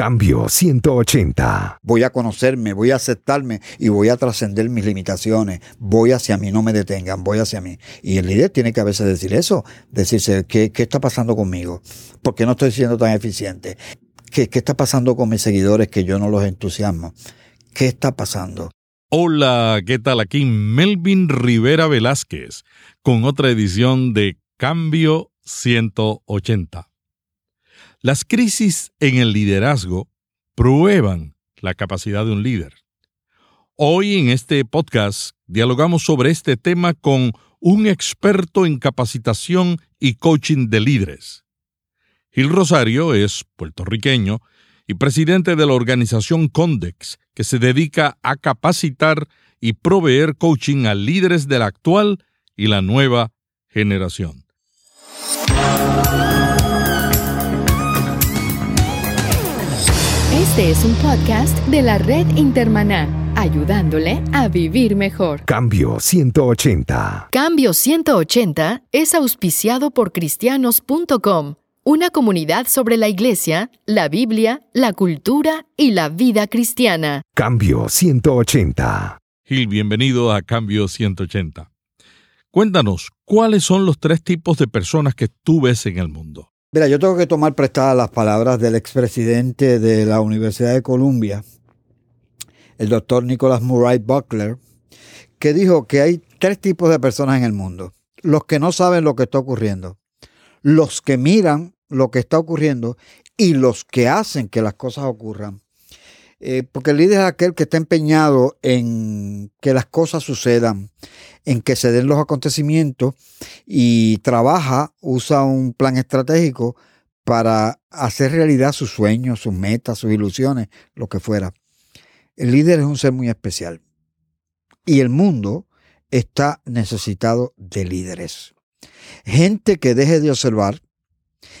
Cambio 180. Voy a conocerme, voy a aceptarme y voy a trascender mis limitaciones. Voy hacia mí, no me detengan, voy hacia mí. Y el líder tiene que a veces decir eso, decirse, ¿qué, qué está pasando conmigo? ¿Por qué no estoy siendo tan eficiente? ¿Qué, ¿Qué está pasando con mis seguidores que yo no los entusiasmo? ¿Qué está pasando? Hola, ¿qué tal? Aquí Melvin Rivera Velázquez con otra edición de Cambio 180. Las crisis en el liderazgo prueban la capacidad de un líder. Hoy en este podcast dialogamos sobre este tema con un experto en capacitación y coaching de líderes. Gil Rosario es puertorriqueño y presidente de la organización Condex, que se dedica a capacitar y proveer coaching a líderes de la actual y la nueva generación. Este es un podcast de la red Intermaná, ayudándole a vivir mejor. Cambio 180. Cambio 180 es auspiciado por cristianos.com, una comunidad sobre la iglesia, la Biblia, la cultura y la vida cristiana. Cambio 180. Gil, bienvenido a Cambio 180. Cuéntanos, ¿cuáles son los tres tipos de personas que tú ves en el mundo? Mira, yo tengo que tomar prestadas las palabras del expresidente de la Universidad de Columbia, el doctor Nicholas Murray Buckler, que dijo que hay tres tipos de personas en el mundo. Los que no saben lo que está ocurriendo, los que miran lo que está ocurriendo y los que hacen que las cosas ocurran. Eh, porque el líder es aquel que está empeñado en que las cosas sucedan, en que se den los acontecimientos y trabaja, usa un plan estratégico para hacer realidad sus sueños, sus metas, sus ilusiones, lo que fuera. El líder es un ser muy especial y el mundo está necesitado de líderes. Gente que deje de observar,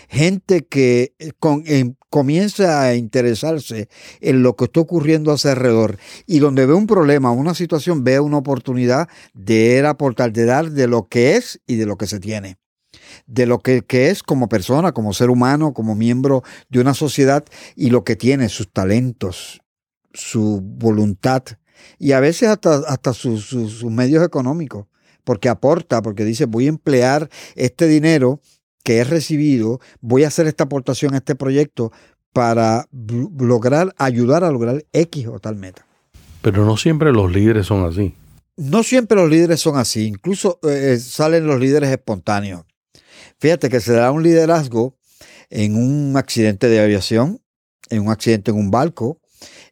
gente que eh, con, comienza a interesarse en lo que está ocurriendo a su alrededor y donde ve un problema, una situación, ve una oportunidad de aportar, de dar de lo que es y de lo que se tiene. De lo que, es como persona, como ser humano, como miembro de una sociedad y lo que tiene, sus talentos, su voluntad y a veces hasta, hasta sus medios económicos, porque aporta, porque dice voy a emplear este dinero que he recibido, voy a hacer esta aportación a este proyecto para lograr, ayudar a lograr X o tal meta. Pero no siempre los líderes son así. No siempre los líderes son así, incluso eh, salen los líderes espontáneos. Fíjate que se da un liderazgo en un accidente de aviación, en un accidente en un barco,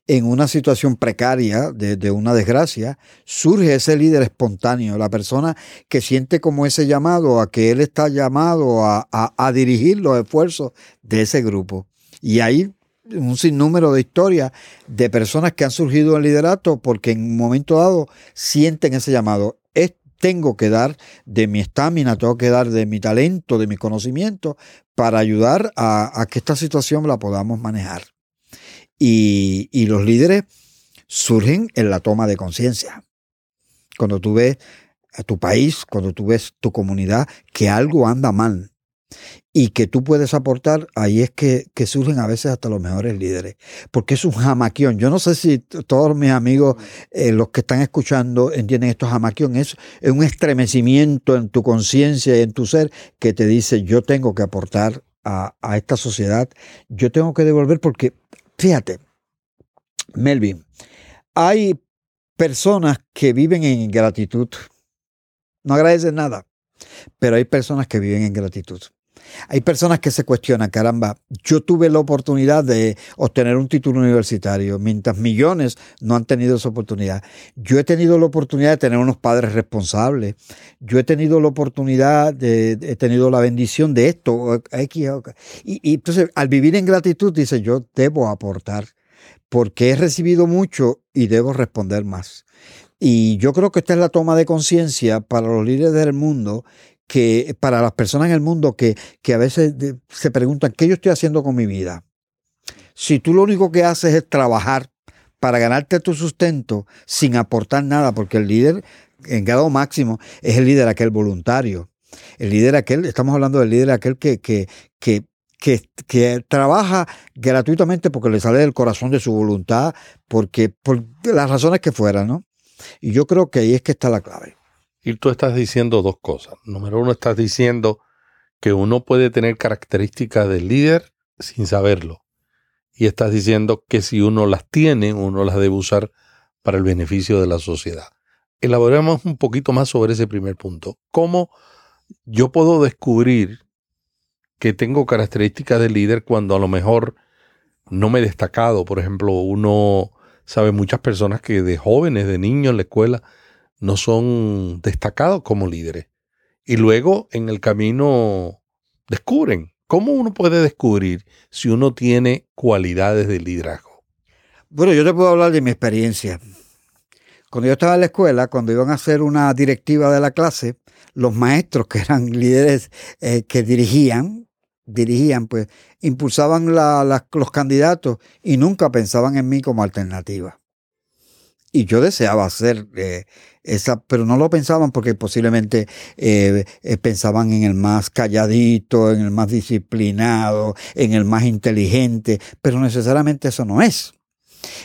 en una situación precaria de, una desgracia, surge ese líder espontáneo, la persona que siente como ese llamado a que él está llamado a, a dirigir los esfuerzos de ese grupo. Y hay un sinnúmero de historias de personas que han surgido en liderato porque en un momento dado sienten ese llamado. Es, tengo que dar de mi estamina, tengo que dar de mi talento, de mi conocimiento para ayudar a, a que esta situación la podamos manejar. Y, los líderes surgen en la toma de conciencia. Cuando tú ves a tu país, cuando tú ves tu comunidad, que algo anda mal y que tú puedes aportar, ahí es que, surgen a veces hasta los mejores líderes. Porque es un jamaquión. Yo no sé si todos mis amigos, eh, los que están escuchando, entienden esto jamaquión. Es, es un estremecimiento en tu conciencia y en tu ser que te dice, yo tengo que aportar a esta sociedad, yo tengo que devolver porque Fíjate, Melvin, hay personas que viven en ingratitud. No agradecen nada, pero hay personas que viven en gratitud. Hay personas que se cuestionan, caramba, yo tuve la oportunidad de obtener un título universitario, mientras millones no han tenido esa oportunidad. Yo he tenido la oportunidad de tener unos padres responsables. Yo he tenido la oportunidad de, he tenido la bendición de esto. Y, y entonces, al vivir en gratitud, dice, yo debo aportar, porque he recibido mucho y debo responder más. Y yo creo que esta es la toma de conciencia para los líderes del mundo que para las personas en el mundo que, que a veces se preguntan, ¿qué yo estoy haciendo con mi vida? Si tú lo único que haces es trabajar para ganarte tu sustento sin aportar nada, porque el líder en grado máximo es el líder aquel voluntario. El líder aquel, estamos hablando del líder aquel que, que, que que, trabaja gratuitamente porque le sale del corazón de su voluntad, porque por las razones que fueran, ¿no? Y yo creo que ahí es que está la clave. Tú estás diciendo dos cosas. Número uno, estás diciendo que uno puede tener características de líder sin saberlo. Y estás diciendo que si uno las tiene, uno las debe usar para el beneficio de la sociedad. Elaboremos un poquito más sobre ese primer punto. ¿Cómo yo puedo descubrir que tengo características de líder cuando a lo mejor no me he destacado? Por ejemplo, uno sabe muchas personas que de jóvenes, de niños en la escuela, no son destacados como líderes. Y luego en el camino descubren. ¿Cómo uno puede descubrir si uno tiene cualidades de liderazgo? Bueno, yo te puedo hablar de mi experiencia. Cuando yo estaba en la escuela, cuando iban a hacer una directiva de la clase, los maestros que eran líderes eh, que dirigían, dirigían, pues impulsaban los candidatos y nunca pensaban en mí como alternativa. Y yo deseaba hacer eh, esa, pero no lo pensaban porque posiblemente eh, eh, pensaban en el más calladito, en el más disciplinado, en el más inteligente, pero necesariamente eso no es.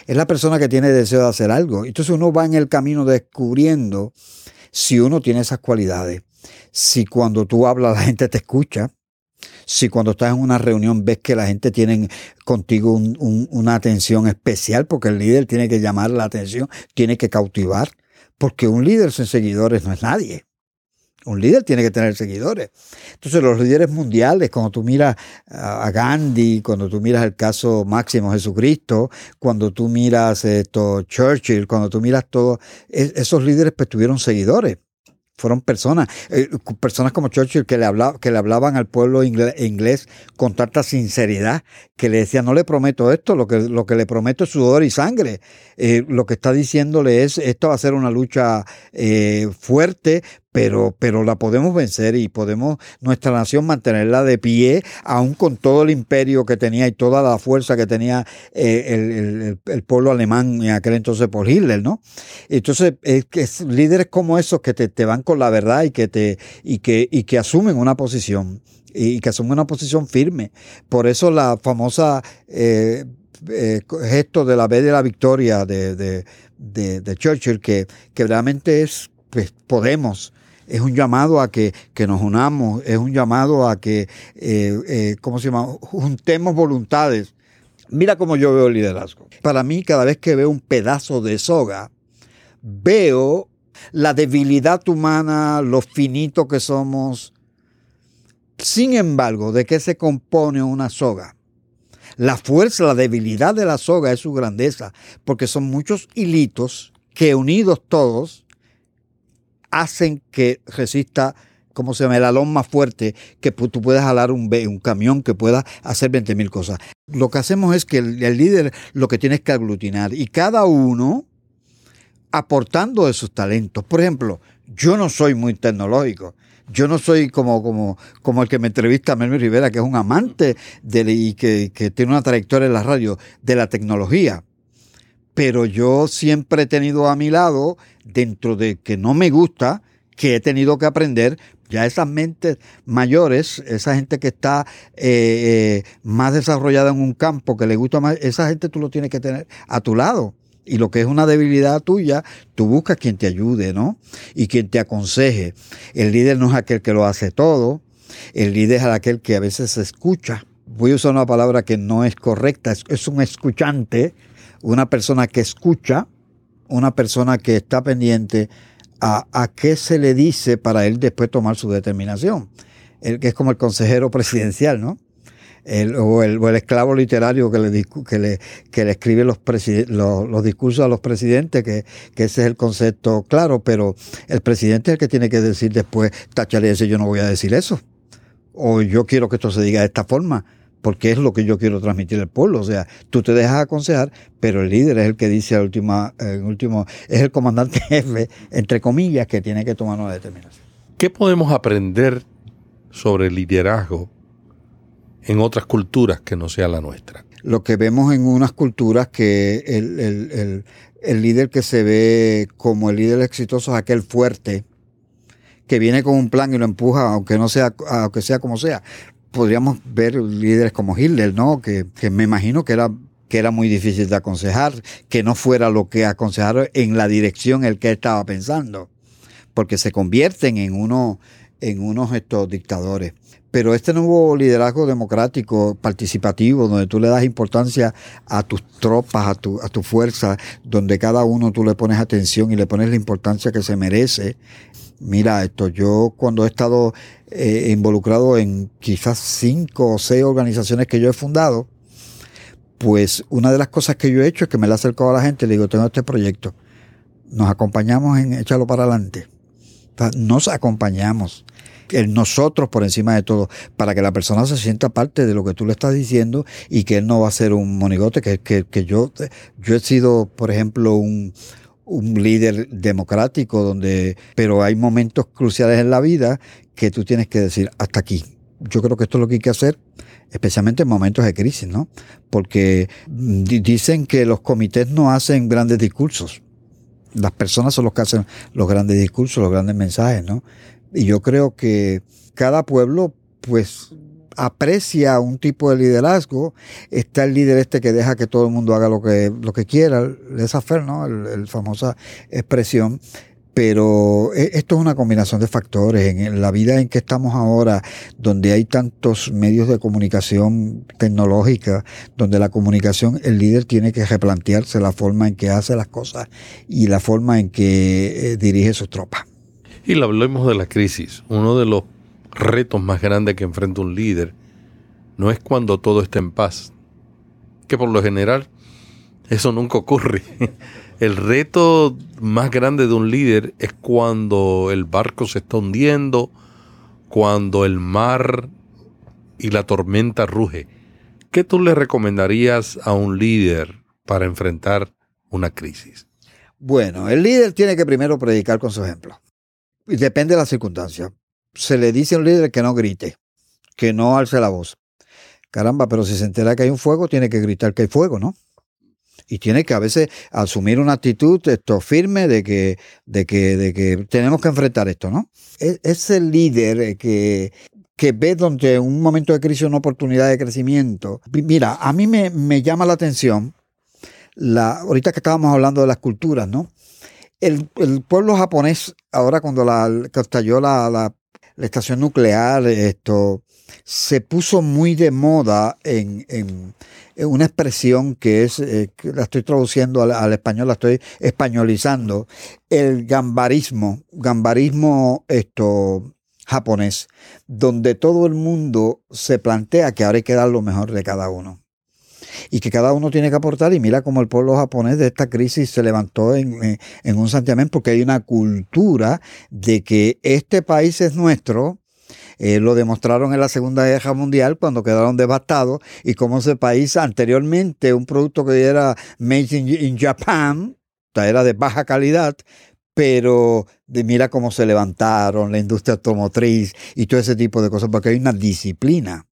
Es la persona que tiene deseo de hacer algo. Entonces uno va en el camino descubriendo si uno tiene esas cualidades. Si cuando tú hablas la gente te escucha. Si cuando estás en una reunión ves que la gente tiene contigo un- un- una atención especial, porque el líder tiene que llamar la atención, tiene que cautivar, porque un líder sin seguidores no es nadie. Un líder tiene que tener seguidores. Entonces los líderes mundiales, cuando tú miras a Gandhi, cuando tú miras el caso máximo Jesucristo, cuando tú miras esto, Churchill, cuando tú miras todos esos líderes pues tuvieron seguidores. Fueron personas, eh, personas como Churchill que le, hablaba, que le hablaban al pueblo inglés con tanta sinceridad, que le decían, no le prometo esto, lo que, lo que le prometo es sudor y sangre. Eh, lo que está diciéndole es, esto va a ser una lucha eh, fuerte, pero, pero la podemos vencer y podemos nuestra nación mantenerla de pie, aún con todo el imperio que tenía y toda la fuerza que tenía eh, el, el- el- pueblo alemán en aquel entonces por Hitler, ¿no? Entonces, es es líderes como esos que te, te van con la verdad y que te, y que, y que asumen una posición, y que asumen una posición firme. Por eso la famosa eh, eh, gesto de la B de la victoria de, de, de- de Churchill, que, que realmente es, pues, podemos. Es un llamado a que, que nos unamos, es un llamado a que, eh, eh, ¿cómo se llama? Juntemos voluntades. Mira cómo yo veo el liderazgo. Para mí, cada vez que veo un pedazo de soga, veo la debilidad humana, lo finito que somos. Sin embargo, ¿de qué se compone una soga? La fuerza, la debilidad de la soga es su grandeza, porque son muchos hilitos que unidos todos hacen que resista, ¿cómo se llama? El alón más fuerte, que tú puedas jalar un, un camión, que pueda hacer 20 mil cosas. Lo que hacemos es que el, el líder lo que tiene es que aglutinar y cada uno aportando de sus talentos. Por ejemplo, yo no soy muy tecnológico. Yo no soy como, como, como el que me entrevista a Melvin Rivera, que es un amante de, y que, que tiene una trayectoria en la radio de la tecnología. Pero yo siempre he tenido a mi lado, dentro de que no me gusta, que he tenido que aprender, ya esas mentes mayores, esa gente que está eh, eh, más desarrollada en un campo, que le gusta más, esa gente tú lo tienes que tener a tu lado. Y lo que es una debilidad tuya, tú buscas quien te ayude, ¿no? Y quien te aconseje. El líder no es aquel que lo hace todo. El líder es aquel que a veces escucha. Voy a usar una palabra que no es correcta. Es un escuchante, una persona que escucha, una persona que está pendiente a, a qué se le dice para él después tomar su determinación. El que es como el consejero presidencial, ¿no? O, el, o, el, esclavo literario que le, que le, que le escribe los, los, discursos a los presidentes, que, que, ese es el concepto claro, pero el presidente es el que tiene que decir después, tachale ese, yo no voy a decir eso. O yo quiero que esto se diga de esta forma, porque es lo que yo quiero transmitir al pueblo. O sea, tú te dejas aconsejar, pero el líder es el que dice al última, el último, es el comandante jefe, entre comillas, que tiene que tomar una determinación. ¿Qué podemos aprender sobre liderazgo en otras culturas que no sea la nuestra. Lo que vemos en unas culturas que el, el, el, el, líder que se ve como el líder exitoso es aquel fuerte, que viene con un plan y lo empuja, aunque no sea, aunque sea como sea. Podríamos ver líderes como Hitler, ¿no? Que, que me imagino que era que era muy difícil de aconsejar, que no fuera lo que aconsejaron en la dirección el que estaba pensando, porque se convierten en uno, en unos estos dictadores. Pero este nuevo liderazgo democrático, participativo, donde tú le das importancia a tus tropas, a tu, a tu fuerza, donde cada uno tú le pones atención y le pones la importancia que se merece. Mira esto, yo cuando he estado eh, involucrado en quizás cinco o seis organizaciones que yo he fundado, pues una de las cosas que yo he hecho es que me la he acercado a la gente y le digo, tengo este proyecto, nos acompañamos en echarlo para adelante. nos acompañamos, el nosotros por encima de todo, para que la persona se sienta parte de lo que tú le estás diciendo y que él no va a ser un monigote, que, que, que yo, yo he sido, por ejemplo, un, un líder democrático, donde, pero hay momentos cruciales en la vida que tú tienes que decir, hasta aquí. Yo creo que esto es lo que hay que hacer especialmente en momentos de crisis, ¿no? Porque dicen que los comités no hacen grandes discursos. Las personas son los que hacen los grandes discursos, los grandes mensajes, ¿no? Y yo creo que cada pueblo, pues, aprecia un tipo de liderazgo. Está el líder este que deja que todo el mundo haga lo que, lo que quiera, esa fe, ¿no? La famosa expresión. Pero e, esto es una combinación de factores. En la vida en que estamos ahora, donde hay tantos medios de comunicación tecnológica, donde la comunicación, el líder tiene que replantearse la forma en que hace las cosas y la forma en que eh, dirige sus tropas. Y hablemos de la crisis. Uno de los retos más grandes que enfrenta un líder no es cuando todo está en paz, que por lo general eso nunca ocurre. El reto más grande de un líder es cuando el barco se está hundiendo, cuando el mar y la tormenta ruge. ¿Qué tú le recomendarías a un líder para enfrentar una crisis? Bueno, el líder tiene que primero predicar con su ejemplo. Y depende de la circunstancia. Se le dice a un líder que no grite, que no alce la voz. Caramba, pero si se entera que hay un fuego, tiene que gritar que hay fuego, ¿no? y tiene que a veces asumir una actitud esto firme de que, de que, de que tenemos que enfrentar esto, ¿no? Es, es el líder eh, que, que ve donde un momento de crisis una oportunidad de crecimiento. Mira, a mí me, me llama la atención, la, ahorita que estábamos hablando de las culturas, ¿no? El, el pueblo japonés, ahora cuando la, la, la, la estación nuclear, esto, se puso muy de moda en, en, una expresión que es, eh, la estoy traduciendo al, español, la estoy españolizando, el gambarismo, gambarismo esto japonés, donde todo el mundo se plantea que ahora hay que dar lo mejor de cada uno y que cada uno tiene que aportar. Y mira cómo el pueblo japonés de esta crisis se levantó en, un santiamén, porque hay una cultura de que este país es nuestro eh, lo demostraron en la Segunda Guerra Mundial cuando quedaron devastados y como ese país anteriormente, un producto que era made in, Japan, era de baja calidad, pero de mira cómo se levantaron la industria automotriz y todo ese tipo de cosas, porque hay una disciplina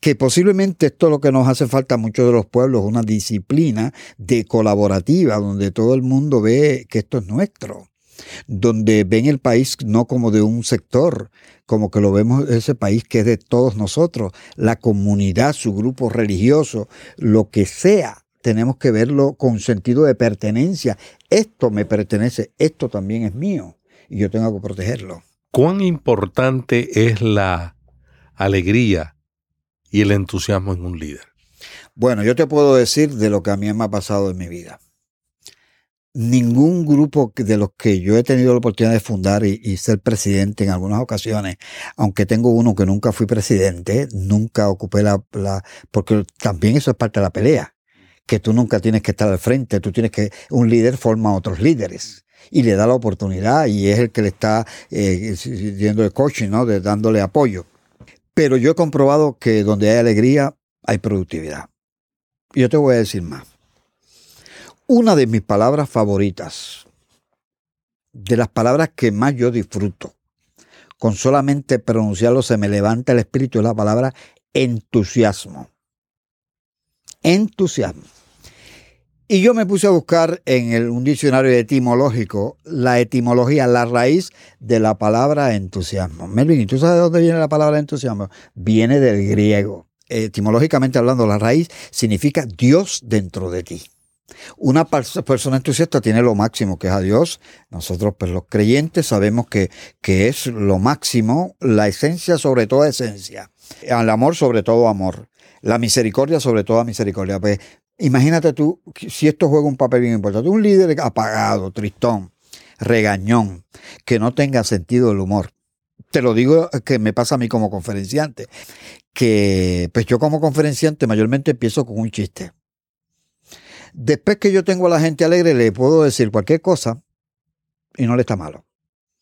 que posiblemente esto es lo que nos hace falta a muchos de los pueblos, una disciplina de colaborativa, donde todo el mundo ve que esto es nuestro donde ven el país no como de un sector, como que lo vemos ese país que es de todos nosotros, la comunidad, su grupo religioso, lo que sea, tenemos que verlo con sentido de pertenencia. Esto me pertenece, esto también es mío y yo tengo que protegerlo. ¿Cuán importante es la alegría y el entusiasmo en un líder? Bueno, yo te puedo decir de lo que a mí me ha pasado en mi vida ningún grupo de los que yo he tenido la oportunidad de fundar y, ser presidente en algunas ocasiones, aunque tengo uno que nunca fui presidente, nunca ocupé la, porque también eso es parte de la pelea, que tú nunca tienes que estar al frente, tú tienes que, un líder forma a otros líderes y le da la oportunidad y es el que le está eh, el coaching, ¿no? De, dándole apoyo. Pero yo he comprobado que donde hay alegría, hay productividad. Yo te voy a decir más una de mis palabras favoritas, de las palabras que más yo disfruto. Con solamente pronunciarlo se me levanta el espíritu, es la palabra entusiasmo. Entusiasmo. Y yo me puse a buscar en el- un diccionario etimológico la etimología, la raíz de la palabra entusiasmo. Melvin, ¿y tú sabes de dónde viene la palabra entusiasmo? Viene del griego. Etimológicamente hablando, la raíz significa Dios dentro de ti. Una pers- persona entusiasta tiene lo máximo que es a Dios. Nosotros, pues los creyentes, sabemos que, que es lo máximo, la esencia sobre toda esencia. Al amor sobre todo amor. La misericordia sobre toda misericordia. Pues imagínate tú, si esto juega un papel bien importante. Un líder apagado, tristón, regañón, que no tenga sentido del humor. Te lo digo que me pasa a mí como conferenciante. Que pues yo como conferenciante mayormente empiezo con un chiste. Después que yo tengo a la gente alegre, le puedo decir cualquier cosa y no le está malo.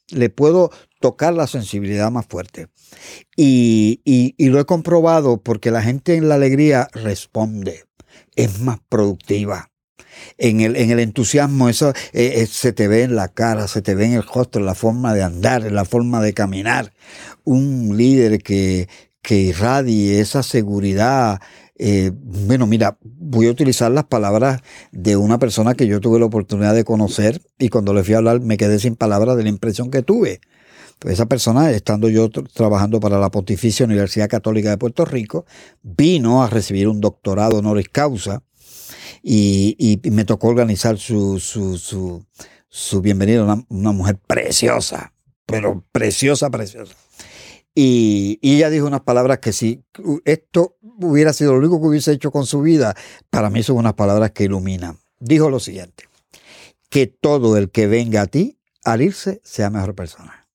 Le puedo tocar la sensibilidad más fuerte. Y, y- y lo he comprobado porque la gente en la alegría responde, es más productiva. En el, en el entusiasmo, eso eh, eh, se te ve en la cara, se te ve en el rostro, en la forma de andar, en la forma de caminar. Un líder que, que irradie esa seguridad. eh, bueno, mira, voy a utilizar las palabras de una persona que yo tuve la oportunidad de conocer y cuando le fui a hablar me quedé sin palabras de la impresión que tuve. Esa persona, estando yo tr- trabajando para la Pontificia Universidad Católica de Puerto Rico, vino a recibir un doctorado honoris causa y, y me tocó organizar su, su, su, su bienvenida, una, una mujer preciosa, pero preciosa, preciosa. Y, y ella dijo unas palabras que si esto hubiera sido lo único que hubiese hecho con su vida, para mí son unas palabras que iluminan. Dijo lo siguiente, que todo el que venga a ti al irse sea mejor persona.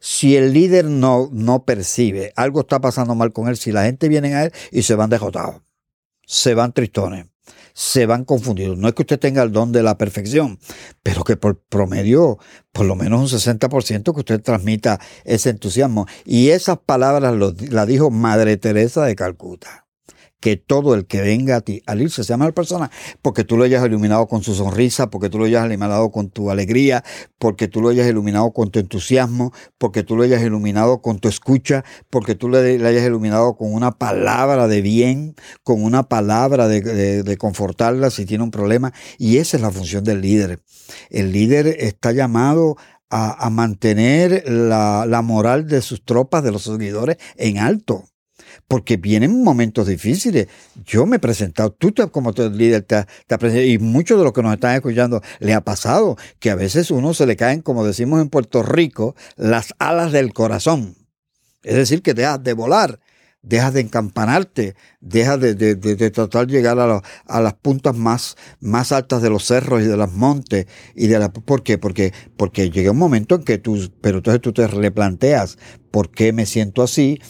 Si el líder no, no percibe, algo está pasando mal con él, si la gente viene a él y se van derrotados, se van tristones, se van confundidos. No es que usted tenga el don de la perfección, pero que por promedio, por lo menos un 60% que usted transmita ese entusiasmo. Y esas palabras las dijo Madre Teresa de Calcuta. Que todo el que venga a ti al irse sea mejor persona, porque tú lo hayas iluminado con su sonrisa, porque tú lo hayas iluminado con tu alegría, porque tú lo hayas iluminado con tu entusiasmo, porque tú lo hayas iluminado con tu escucha, porque tú le, le hayas iluminado con una palabra de bien, con una palabra de, confortarla si tiene un problema. Y esa es la función del líder. El líder está llamado a, mantener la moral de sus tropas, de los seguidores, en alto porque vienen momentos difíciles. Yo me he presentado, tú te, como tu líder te, has presentado, y muchos de los que nos están escuchando le ha pasado que a veces uno se le caen, como decimos en Puerto Rico, las alas del corazón. Es decir, que dejas de volar, dejas de encampanarte, dejas de, de, de, tratar de llegar a, a, las puntas más, más altas de los cerros y de los montes. Y de la, ¿Por qué? Porque, porque llega un momento en que tú, pero entonces tú te replanteas, ¿por qué me siento así?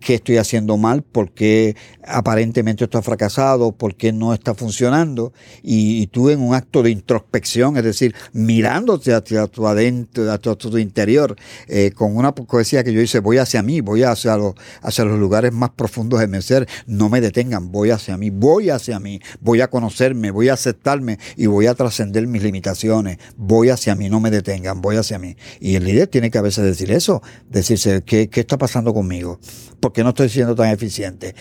Qué estoy haciendo mal, por qué aparentemente esto ha fracasado, por qué no está funcionando, y, tú en un acto de introspección, es decir, mirándote hacia tu adentro, hacia tu interior, eh, con una poesía que yo hice, voy hacia mí, voy hacia los, hacia los lugares más profundos de mi ser, no me detengan, voy hacia mí, voy hacia mí, voy a conocerme, voy a aceptarme y voy a trascender mis limitaciones, voy hacia mí, no me detengan, voy hacia mí. Y el líder tiene que a veces decir eso, decirse, ¿qué, qué está pasando conmigo? ¿Por qué no estoy siendo tan eficiente?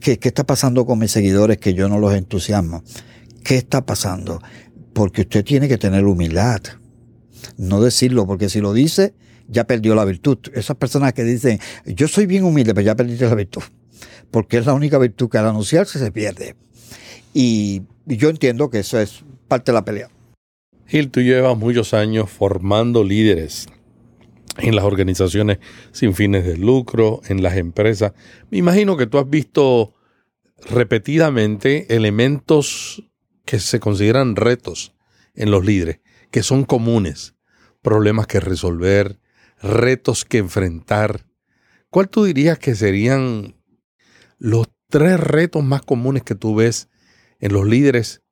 ¿Qué, ¿Qué, está pasando con mis seguidores que yo no los entusiasmo? ¿Qué está pasando? Porque usted tiene que tener humildad. No decirlo, porque si lo dice, ya perdió la virtud. Esas personas que dicen, yo soy bien humilde, pero ya perdiste la virtud. Porque es la única virtud que al anunciarse se pierde. Y yo entiendo que eso es parte de la pelea. Gil, tú llevas muchos años formando líderes en las organizaciones sin fines de lucro, en las empresas. Me imagino que tú has visto repetidamente elementos que se consideran retos en los líderes, que son comunes, problemas que resolver, retos que enfrentar. ¿Cuál tú dirías que serían los tres retos más comunes que tú ves en los líderes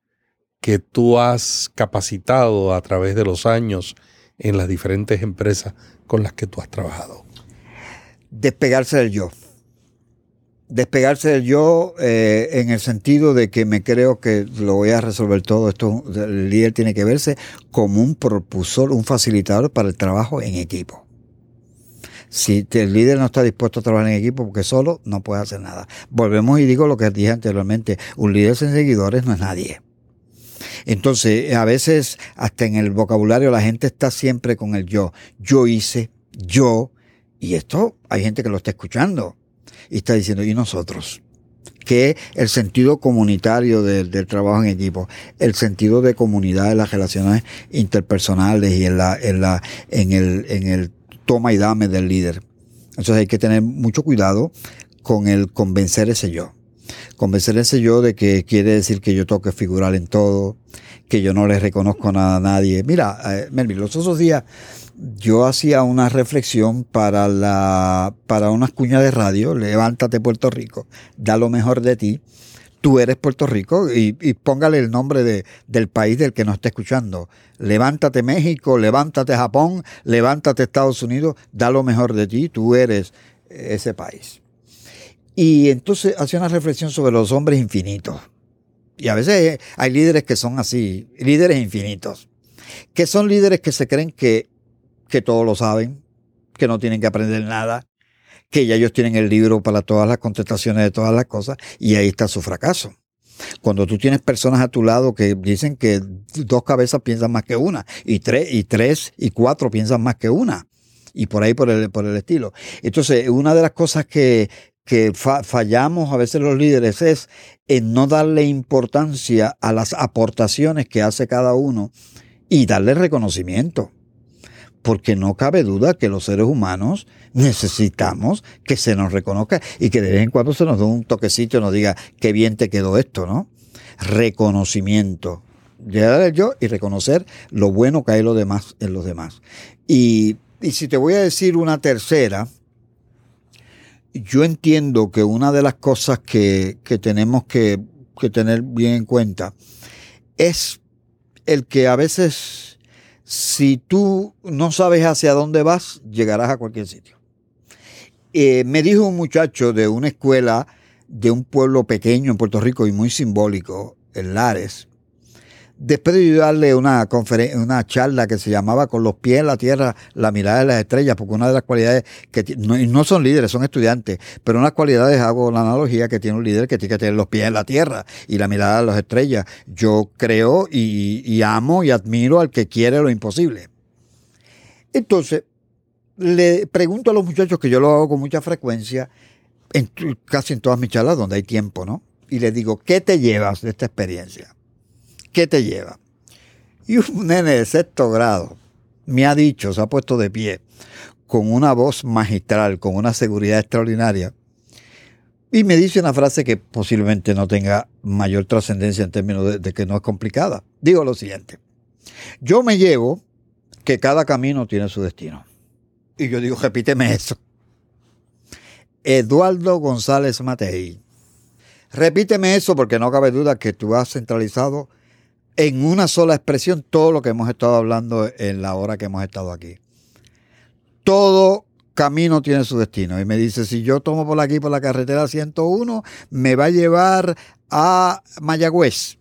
que tú has capacitado a través de los años en las diferentes empresas con las que tú has trabajado? Despegarse del yo. Despegarse del yo eh, en el sentido de que me creo que lo voy a resolver todo. Esto, el líder tiene que verse como un propulsor, un facilitador para el trabajo en equipo. Si el líder no está dispuesto a trabajar en equipo porque solo no puede hacer nada. Volvemos y digo lo que dije anteriormente, un líder sin seguidores no es nadie. Entonces, a veces hasta en el vocabulario la gente está siempre con el yo. Yo hice, yo, y esto hay gente que lo está escuchando y está diciendo, ¿y nosotros? que el sentido comunitario del, del, trabajo en equipo, el sentido de comunidad de las relaciones interpersonales y en la, en la, en el, en el toma y dame del líder. Entonces hay que tener mucho cuidado con el convencer ese yo. Convencer ese yo de que quiere decir que yo toque figurar en todo, que yo no le reconozco nada a nadie. Mira, eh, Melvin, los otros días yo hacía una reflexión para la, para unas cuñas de radio, levántate Puerto Rico, da lo mejor de ti. Tú eres Puerto Rico y, y póngale el nombre de, del país del que nos está escuchando. Levántate México, levántate Japón, levántate Estados Unidos, da lo mejor de ti, tú eres ese país. Y entonces hacía una reflexión sobre los hombres infinitos. Y a veces hay líderes que son así, líderes infinitos, que son líderes que se creen que que todos lo saben, que no tienen que aprender nada, que ya ellos tienen el libro para todas las contestaciones de todas las cosas, y ahí está su fracaso. Cuando tú tienes personas a tu lado que dicen que dos cabezas piensan más que una, y tres, y tres, y cuatro piensan más que una, y por ahí por el, por el estilo. Entonces, una de las cosas que, que fallamos a veces los líderes es en no darle importancia a las aportaciones que hace cada uno y darle reconocimiento porque no cabe duda que los seres humanos necesitamos que se nos reconozca y que de vez en cuando se nos dé un toquecito y nos diga qué bien te quedó esto, ¿no? Reconocimiento. Llegar yo y reconocer lo bueno que hay en los demás. En los demás. Y, y si te voy a decir una tercera, yo entiendo que una de las cosas que, que tenemos que, que tener bien en cuenta es el que a veces si tú no sabes hacia dónde vas, llegarás a cualquier sitio. Eh, me dijo un muchacho de una escuela de un pueblo pequeño en Puerto Rico y muy simbólico, en Lares, Después de darle una, una charla que se llamaba Con los pies en la tierra, la mirada de las estrellas, porque una de las cualidades que no, no son líderes, son estudiantes, pero unas cualidades, hago la analogía que tiene un líder que tiene que tener los pies en la tierra y la mirada de las estrellas. Yo creo y, y amo y admiro al que quiere lo imposible. Entonces, le pregunto a los muchachos, que yo lo hago con mucha frecuencia, en, casi en todas mis charlas donde hay tiempo, ¿no? Y les digo, ¿qué te llevas de esta experiencia? ¿Qué te lleva? Y un nene de sexto grado me ha dicho, se ha puesto de pie, con una voz magistral, con una seguridad extraordinaria, y me dice una frase que posiblemente no tenga mayor trascendencia en términos de, que no es complicada. Digo lo siguiente, yo me llevo que cada camino tiene su destino. Y yo digo, repíteme eso. Eduardo González Matei. Repíteme eso porque no cabe duda que tú has centralizado en una sola expresión todo lo que hemos estado hablando en la hora que hemos estado aquí. Todo camino tiene su destino. Y me dice, si yo tomo por aquí, por la carretera 101, me va a llevar a Mayagüez.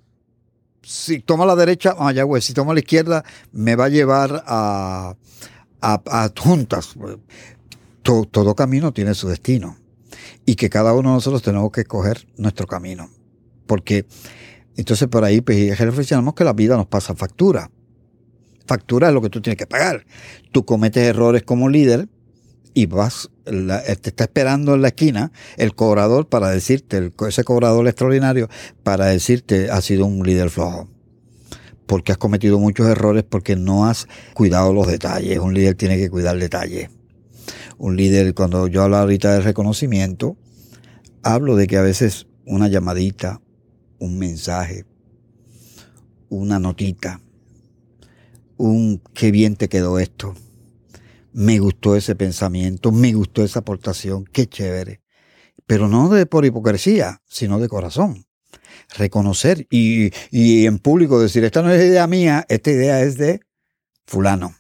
Si tomo a la derecha, a Mayagüez. Si tomo a la izquierda, me va a llevar a, a, Juntas. Todo, todo camino tiene su destino. Y que cada uno de nosotros tenemos que escoger nuestro camino. Porque entonces por ahí pues, reflexionamos que la vida nos pasa factura. Factura es lo que tú tienes que pagar. Tú cometes errores como líder y vas, te está esperando en la esquina el cobrador para decirte, ese cobrador extraordinario, para decirte, has sido un líder flojo. Porque has cometido muchos errores, porque no has cuidado los detalles. Un líder tiene que cuidar detalles. Un líder, cuando yo hablo ahorita de reconocimiento, hablo de que a veces una llamadita, un mensaje, una notita, un qué bien te quedó esto. Me gustó ese pensamiento, me gustó esa aportación, qué chévere. Pero no de por hipocresía, sino de corazón. Reconocer y, y en público decir, esta no es idea mía, esta idea es de fulano.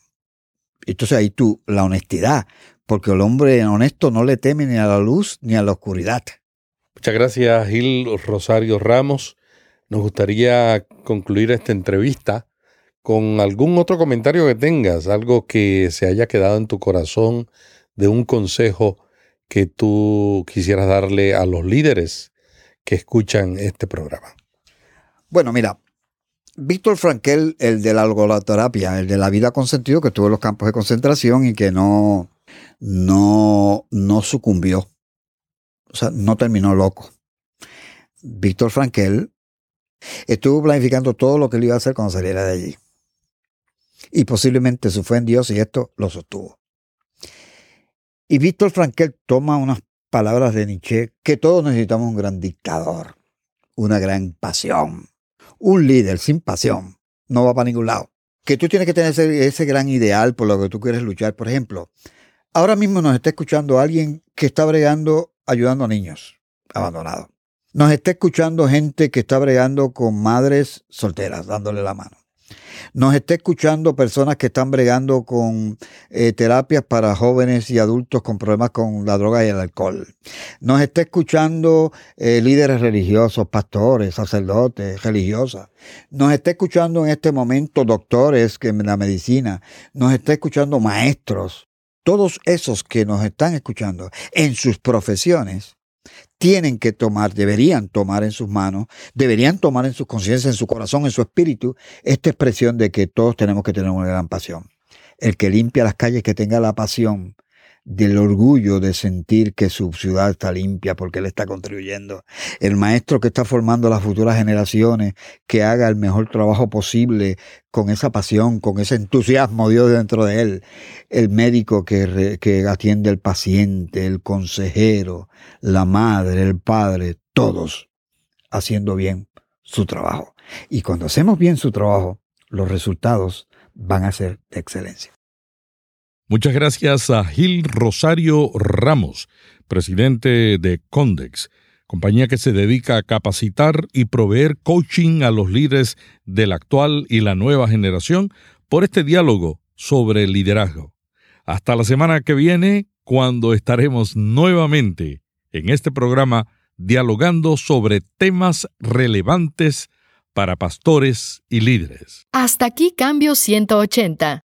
Entonces ahí tú, la honestidad, porque el hombre honesto no le teme ni a la luz ni a la oscuridad. Muchas gracias, Gil Rosario Ramos. Nos gustaría concluir esta entrevista con algún otro comentario que tengas, algo que se haya quedado en tu corazón de un consejo que tú quisieras darle a los líderes que escuchan este programa. Bueno, mira, Víctor Frankel, el de la algoloterapia, el de la vida con sentido, que estuvo en los campos de concentración y que no, no, no sucumbió. O sea, no terminó loco. Víctor Frankel estuvo planificando todo lo que él iba a hacer cuando saliera de allí. Y posiblemente su fe en Dios y esto lo sostuvo. Y Víctor Frankel toma unas palabras de Nietzsche que todos necesitamos un gran dictador, una gran pasión. Un líder sin pasión no va para ningún lado. Que tú tienes que tener ese, ese gran ideal por lo que tú quieres luchar. Por ejemplo, ahora mismo nos está escuchando alguien que está bregando ayudando a niños abandonados. Nos está escuchando gente que está bregando con madres solteras, dándole la mano. Nos está escuchando personas que están bregando con eh, terapias para jóvenes y adultos con problemas con la droga y el alcohol. Nos está escuchando eh, líderes religiosos, pastores, sacerdotes, religiosas. Nos está escuchando en este momento doctores que en la medicina. Nos está escuchando maestros. Todos esos que nos están escuchando en sus profesiones tienen que tomar, deberían tomar en sus manos, deberían tomar en su conciencia, en su corazón, en su espíritu, esta expresión de que todos tenemos que tener una gran pasión. El que limpia las calles, que tenga la pasión del orgullo de sentir que su ciudad está limpia porque él está contribuyendo. El maestro que está formando las futuras generaciones, que haga el mejor trabajo posible con esa pasión, con ese entusiasmo Dios dentro de él. El médico que, que atiende al paciente, el consejero, la madre, el padre, todos haciendo bien su trabajo. Y cuando hacemos bien su trabajo, los resultados van a ser de excelencia. Muchas gracias a Gil Rosario Ramos, presidente de Condex, compañía que se dedica a capacitar y proveer coaching a los líderes de la actual y la nueva generación por este diálogo sobre liderazgo. Hasta la semana que viene, cuando estaremos nuevamente en este programa dialogando sobre temas relevantes para pastores y líderes. Hasta aquí Cambio 180